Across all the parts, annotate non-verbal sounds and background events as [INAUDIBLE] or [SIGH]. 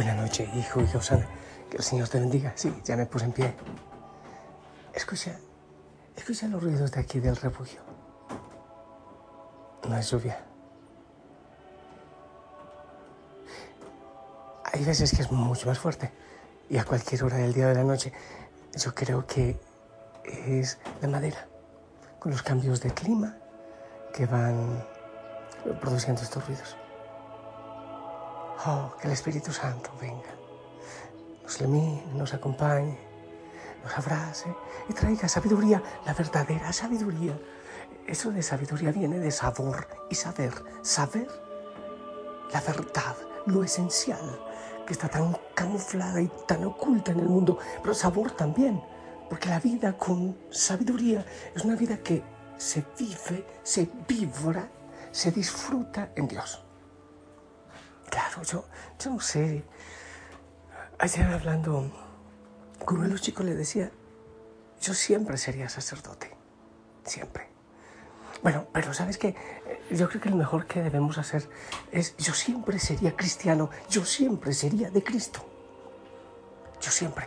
Buenas noches, hijo y Osana. Que el Señor te bendiga. Sí, ya me puse en pie. Escucha, escucha los ruidos de aquí del refugio. No es lluvia. Hay veces que es mucho más fuerte y a cualquier hora del día o de la noche. Yo creo que es la madera, con los cambios de clima que van produciendo estos ruidos. Oh, que el Espíritu Santo venga, nos ilumine, nos acompañe, nos abrace y traiga sabiduría, la verdadera sabiduría. Eso de sabiduría viene de sabor y saber, saber la verdad, lo esencial, que está tan camuflada y tan oculta en el mundo, pero sabor también, porque la vida con sabiduría es una vida que se vive, se vibra, se disfruta en Dios. Claro, yo, yo no sé. Ayer hablando con uno de los chicos le decía, yo siempre sería sacerdote, siempre. Bueno, pero sabes que yo creo que lo mejor que debemos hacer es, yo siempre sería cristiano, yo siempre sería de Cristo. Yo siempre.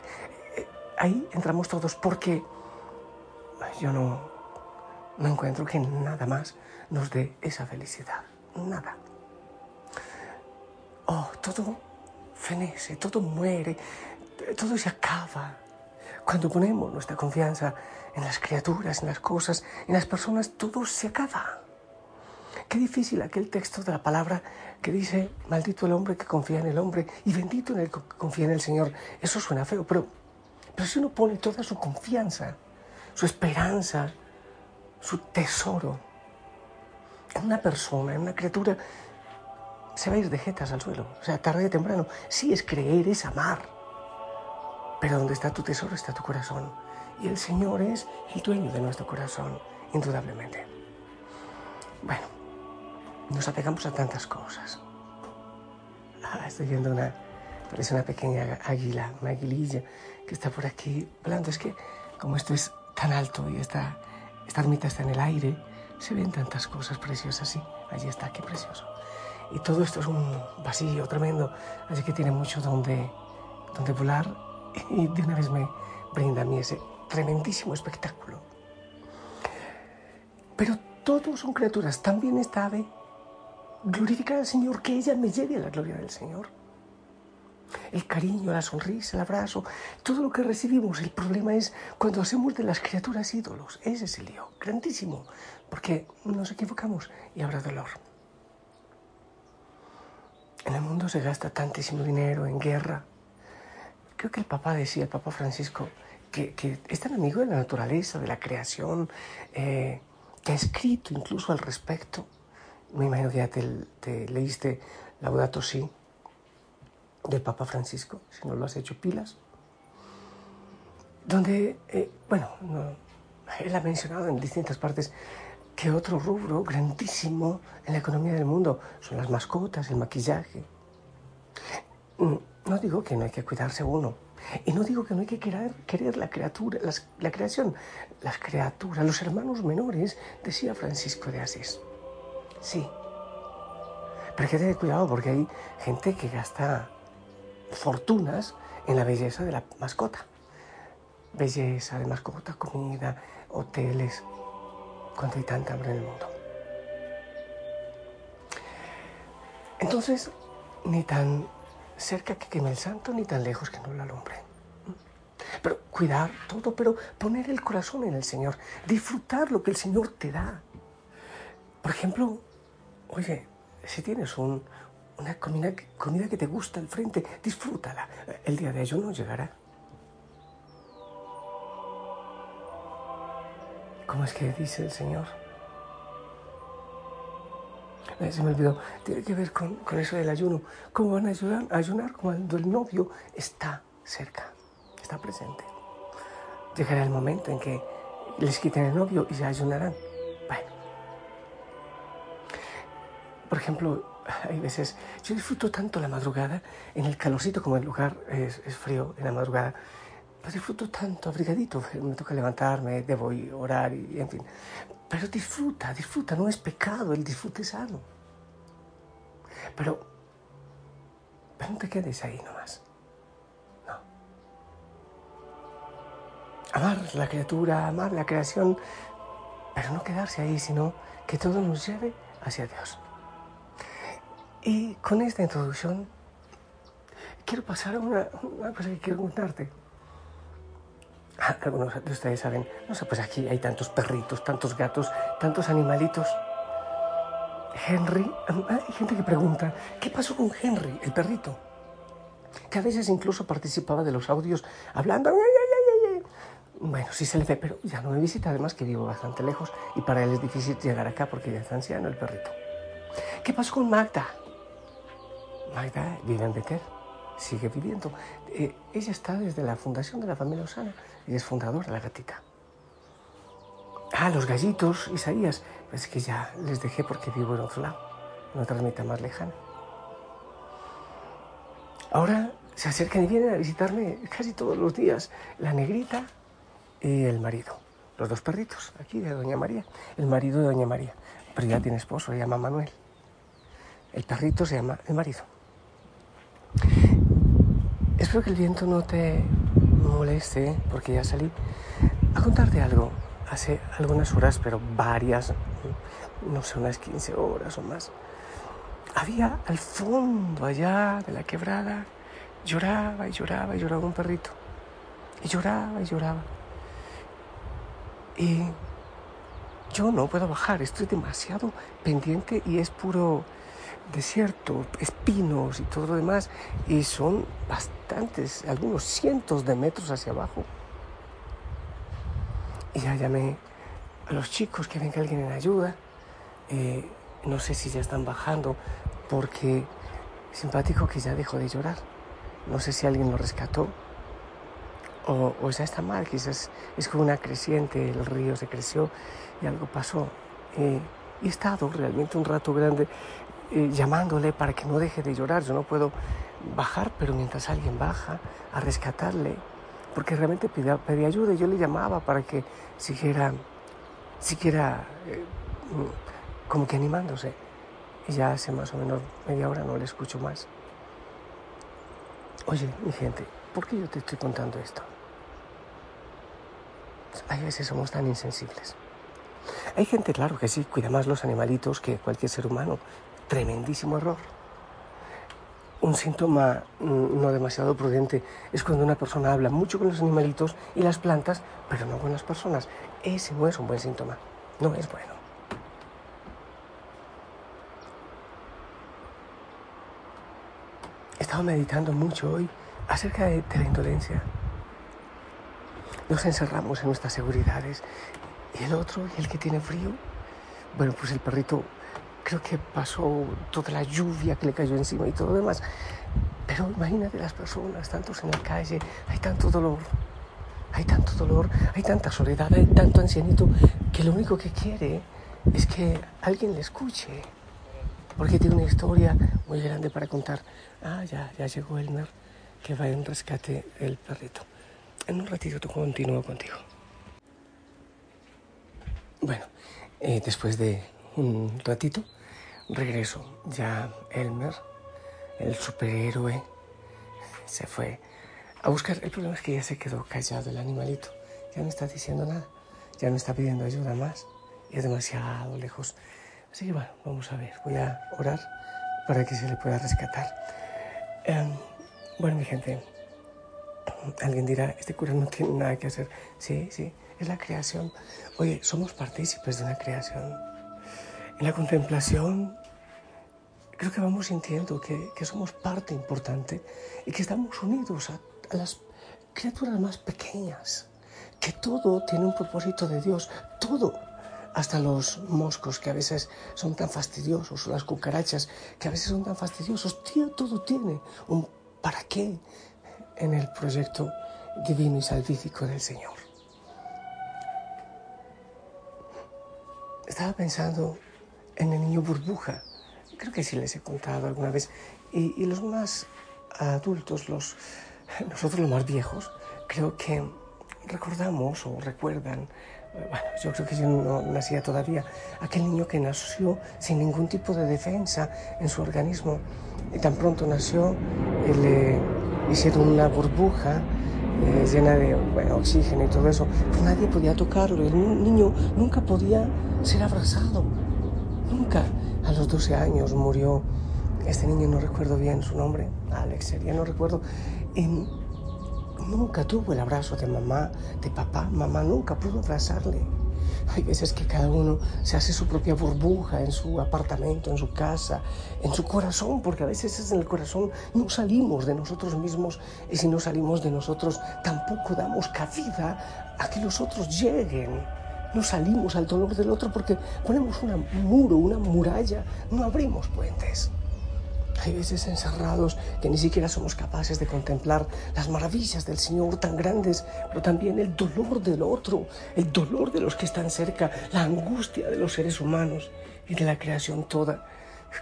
Eh, ahí entramos todos porque yo no, no encuentro que nada más nos dé esa felicidad. Nada. Oh, todo fenece, todo muere, todo se acaba. Cuando ponemos nuestra confianza en las criaturas, en las cosas, en las personas, todo se acaba. Qué difícil aquel texto de la palabra que dice, maldito el hombre que confía en el hombre y bendito en el que confía en el Señor. Eso suena feo, pero, pero si uno pone toda su confianza, su esperanza, su tesoro en una persona, en una criatura, se va a ir de jetas al suelo. O sea, tarde o temprano. Sí es creer, es amar. Pero donde está tu tesoro está tu corazón. Y el Señor es el dueño de nuestro corazón, indudablemente. Bueno, nos apegamos a tantas cosas. Ah, estoy viendo una, parece una pequeña águila, una aguililla que está por aquí volando. Es que como esto es tan alto y esta, esta ermita está en el aire, se ven tantas cosas preciosas. Sí, allí está, qué precioso. Y todo esto es un vacío tremendo, así que tiene mucho donde, donde volar [LAUGHS] y de una vez me brinda a mí ese tremendísimo espectáculo. Pero todos son criaturas, también esta ave. Glorificar al Señor, que ella me lleve a la gloria del Señor. El cariño, la sonrisa, el abrazo, todo lo que recibimos. El problema es cuando hacemos de las criaturas ídolos. Ese es el lío, grandísimo, porque nos equivocamos y habrá dolor. En el mundo se gasta tantísimo dinero en guerra. Creo que el Papa decía, el Papa Francisco, que, es tan amigo de la naturaleza, de la creación, eh, que ha escrito incluso al respecto. Me imagino que ya te, leíste Laudato Si del Papa Francisco, si no lo has hecho pilas, donde, eh, bueno, él ha mencionado en distintas partes que otro rubro grandísimo en la economía del mundo son las mascotas, el maquillaje. Mm, no digo que no hay que cuidarse uno. Y no digo que no hay que querer, querer la criatura, la creación, las criaturas, los hermanos menores, decía Francisco de Asís. Sí. Pero hay que tener cuidado porque hay gente que gasta fortunas en la belleza de la mascota. Belleza de mascota, comida, hoteles, cuando hay tanta hambre en el mundo. Entonces, ni tan cerca que queme el santo, ni tan lejos que no lo alumbre. Pero cuidar todo, pero poner el corazón en el Señor, disfrutar lo que el Señor te da. Por ejemplo, oye, si tienes una comida, comida que te gusta al frente, disfrútala. El día de ayuno llegará. ¿Cómo es que dice el Señor? Se me olvidó. Tiene que ver con, eso del ayuno. ¿Cómo van a ayudar, ayunar cuando el novio está cerca, está presente? Llegará el momento en que les quiten el novio y ya ayunarán. Bueno. Por ejemplo, hay veces, yo disfruto tanto la madrugada, en el calorcito como el lugar es frío en la madrugada, lo disfruto tanto, abrigadito. Me toca levantarme, debo orar y en fin. Pero disfruta, disfruta, no es pecado, el disfrute sano. Pero, Pero no te quedes ahí nomás. No. Amar la criatura, amar la creación, pero no quedarse ahí, sino que todo nos lleve hacia Dios. Y con esta introducción quiero pasar a una, cosa que quiero contarte. Ah, algunos de ustedes saben, no sé, pues aquí hay tantos perritos, tantos gatos, tantos animalitos. Henry, hay gente que pregunta, ¿qué pasó con Henry, el perrito? Que a veces incluso participaba de los audios hablando. Bueno, sí se le ve, pero ya no me visita, además que vivo bastante lejos y para él es difícil llegar acá porque ya está anciano el perrito. ¿Qué pasó con Magda? Magda vive en Betel, sigue viviendo. Eh, ella está desde la fundación de la familia Osana y es fundadora de la gatita. Ah, los gallitos, Isaías, pues que ya les dejé porque vivo en otro lado, en otra ermita más lejana. Ahora se acercan y vienen a visitarme casi todos los días la negrita y el marido, los dos perritos aquí de Doña María, el marido de Doña María, pero ya tiene esposo, se llama Manuel. El perrito se llama el marido. Espero que el viento no te moleste, porque ya salí a contarte algo hace algunas horas, pero varias, no sé, unas 15 horas o más. Había al fondo allá de la quebrada, lloraba y lloraba y lloraba un perrito. Y lloraba y lloraba. Y yo no puedo bajar, estoy demasiado pendiente y es puro desierto, espinos y todo lo demás, y son bastantes, algunos cientos de metros hacia abajo. Y ya llamé a los chicos que venga alguien en ayuda. Eh, no sé si ya están bajando, porque simpático que ya dejó de llorar. No sé si alguien lo rescató o, o ya está mal, quizás es como una creciente, el río se creció y algo pasó. Eh, he estado realmente un rato grande eh, llamándole para que no deje de llorar. Yo no puedo bajar, pero mientras alguien baja a rescatarle, porque realmente pedía, ayuda, yo le llamaba para que siguiera, siguiera eh, como que animándose. Y ya hace más o menos media hora no le escucho más. Oye, mi gente, ¿por qué yo te estoy contando esto? Hay veces somos tan insensibles. Hay gente, claro, que sí, cuida más los animalitos que cualquier ser humano, tremendísimo error. Un síntoma mm, no demasiado prudente es cuando una persona habla mucho con los animalitos y las plantas, pero no con las personas. Ese no es un buen síntoma, no es bueno. He estado meditando mucho hoy acerca de, la indolencia. Nos encerramos en nuestras seguridades. ¿Y el otro, y el que tiene frío? Bueno, pues el perrito creo que pasó toda la lluvia que le cayó encima y todo lo demás. Pero imagínate las personas, tantos en la calle, hay tanto dolor, hay tanto dolor, hay tanta soledad, hay tanto ancianito que lo único que quiere es que alguien le escuche. Porque tiene una historia muy grande para contar. Ah, ya, ya llegó Elmer, que va en rescate el perrito. En un ratito te continúo contigo. Bueno, eh, después de un ratito, regreso. Ya Elmer, el superhéroe, se fue a buscar. El problema es que ya se quedó callado el animalito. Ya no está diciendo nada. Ya no está pidiendo ayuda más. Y es demasiado lejos. Así que bueno, vamos a ver. Voy a orar para que se le pueda rescatar. Em, bueno, mi gente, alguien dirá, este cura no tiene nada que hacer. Sí, sí, es la creación. Oye, somos partícipes de una creación en la contemplación creo que vamos sintiendo que, somos parte importante y que estamos unidos a, las criaturas más pequeñas, que todo tiene un propósito de Dios, todo, hasta los moscos que a veces son tan fastidiosos, o las cucarachas que a veces son tan fastidiosos, todo tiene un para qué en el proyecto divino y salvífico del Señor. Estaba pensando en el niño burbuja. Creo que sí les he contado alguna vez. Y, los más adultos, los, nosotros los más viejos, creo que recordamos o recuerdan bueno, yo creo que yo no nacía todavía, aquel niño que nació sin ningún tipo de defensa en su organismo. Y tan pronto nació, le hicieron una burbuja eh, llena de oxígeno y todo eso. Nadie podía tocarlo. El niño nunca podía ser abrazado. A los 12 años murió este niño, no recuerdo bien su nombre, Alex sería, no recuerdo. En, nunca tuvo el abrazo de mamá, de papá. Mamá nunca pudo abrazarle. Hay veces que cada uno se hace su propia burbuja en su apartamento, en su casa, en su corazón, porque a veces es en el corazón, no salimos de nosotros mismos y si no salimos de nosotros tampoco damos cabida a que los otros lleguen. No salimos al dolor del otro porque ponemos un muro, una muralla, no abrimos puentes. Hay veces encerrados que ni siquiera somos capaces de contemplar las maravillas del Señor tan grandes, pero también el dolor del otro, el dolor de los que están cerca, la angustia de los seres humanos y de la creación toda.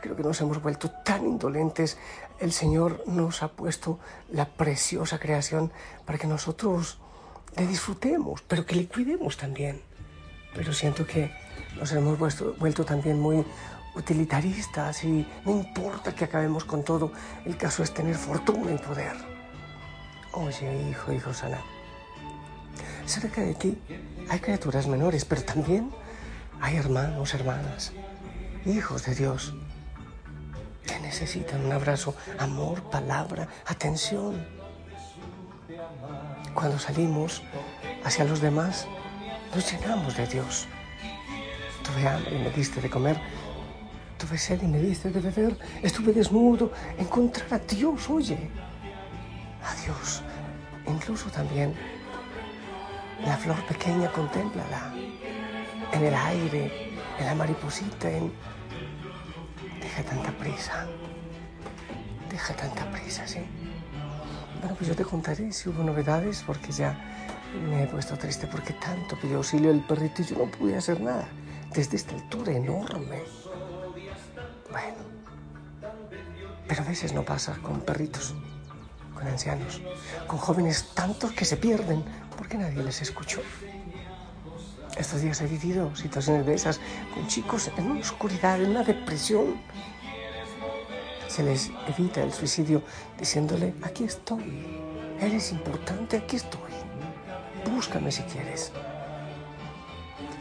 Creo que nos hemos vuelto tan indolentes. El Señor nos ha puesto la preciosa creación para que nosotros le disfrutemos, pero que le cuidemos también. Pero siento que nos hemos vuelto, vuelto también muy utilitaristas y no importa que acabemos con todo, el caso es tener fortuna y poder. Oye, hijo, hijo sana, cerca de ti hay criaturas menores, pero también hay hermanos, hermanas, hijos de Dios, que necesitan un abrazo, amor, palabra, atención. Cuando salimos hacia los demás, nos llenamos de Dios. Tuve hambre y me diste de comer Tuve sed y me diste de beber, estuve desnudo. Encontrar a Dios, oye, a Dios. Incluso también la flor pequeña, contémplala. En el aire, en la mariposita. Deja tanta prisa. Deja tanta prisa, ¿sí? Bueno, pues yo te contaré si hubo novedades porque ya me he puesto triste porque tanto pidió auxilio el perrito y yo no pude hacer nada desde esta altura enorme. Bueno, pero a veces no pasa con perritos, con ancianos, con jóvenes tantos que se pierden porque nadie les escuchó. Estos días he vivido situaciones de esas con chicos en una oscuridad, en una depresión. Se les evita el suicidio diciéndole, aquí estoy, eres importante, aquí estoy, búscame si quieres.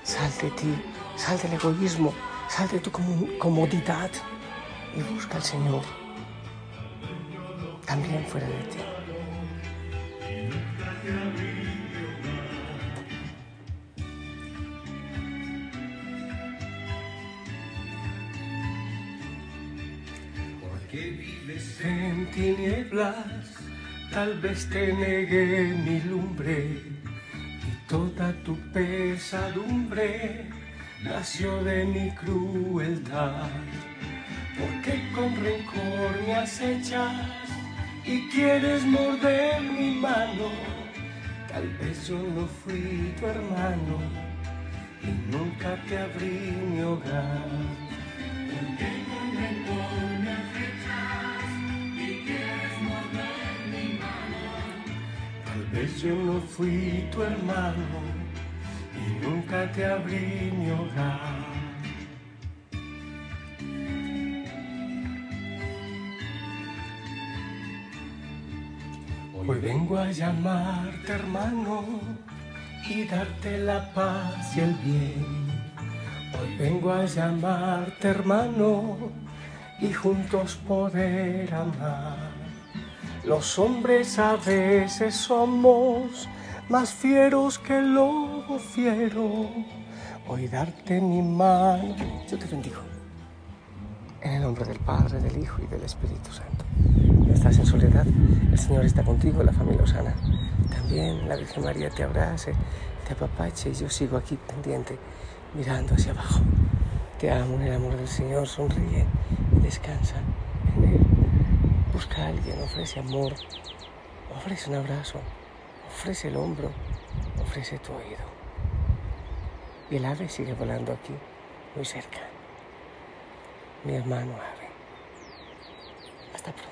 Sal de ti, sal del egoísmo, Sal de tu comodidad y busca al Señor también fuera de ti. Porque vives en tinieblas, tal vez te negue mi lumbre toda tu pesadumbre nació de mi crueldad. Porque con rencor me acechas y quieres morder mi mano. Tal vez yo no fui tu hermano y nunca te abrí mi hogar. Vez yo no fui tu hermano y nunca te abrí mi hogar. Hoy vengo a llamarte hermano y darte la paz y el bien. Hoy vengo a llamarte hermano y juntos poder amar. Los hombres a veces somos más fieros que el lobo fiero. Hoy darte mi mano. Yo te bendigo. En el nombre del Padre, del Hijo y del Espíritu Santo. Estás en soledad, el Señor está contigo, la familia Osana. También la Virgen María te abrace, te apapache y yo sigo aquí pendiente, mirando hacia abajo. Te amo en el amor del Señor, sonríe y descansa en Él. Busca a alguien, ofrece amor, ofrece un abrazo, Ofrece el hombro, ofrece tu oído. Y el ave sigue volando aquí, muy cerca. Mi hermano ave. Hasta pronto.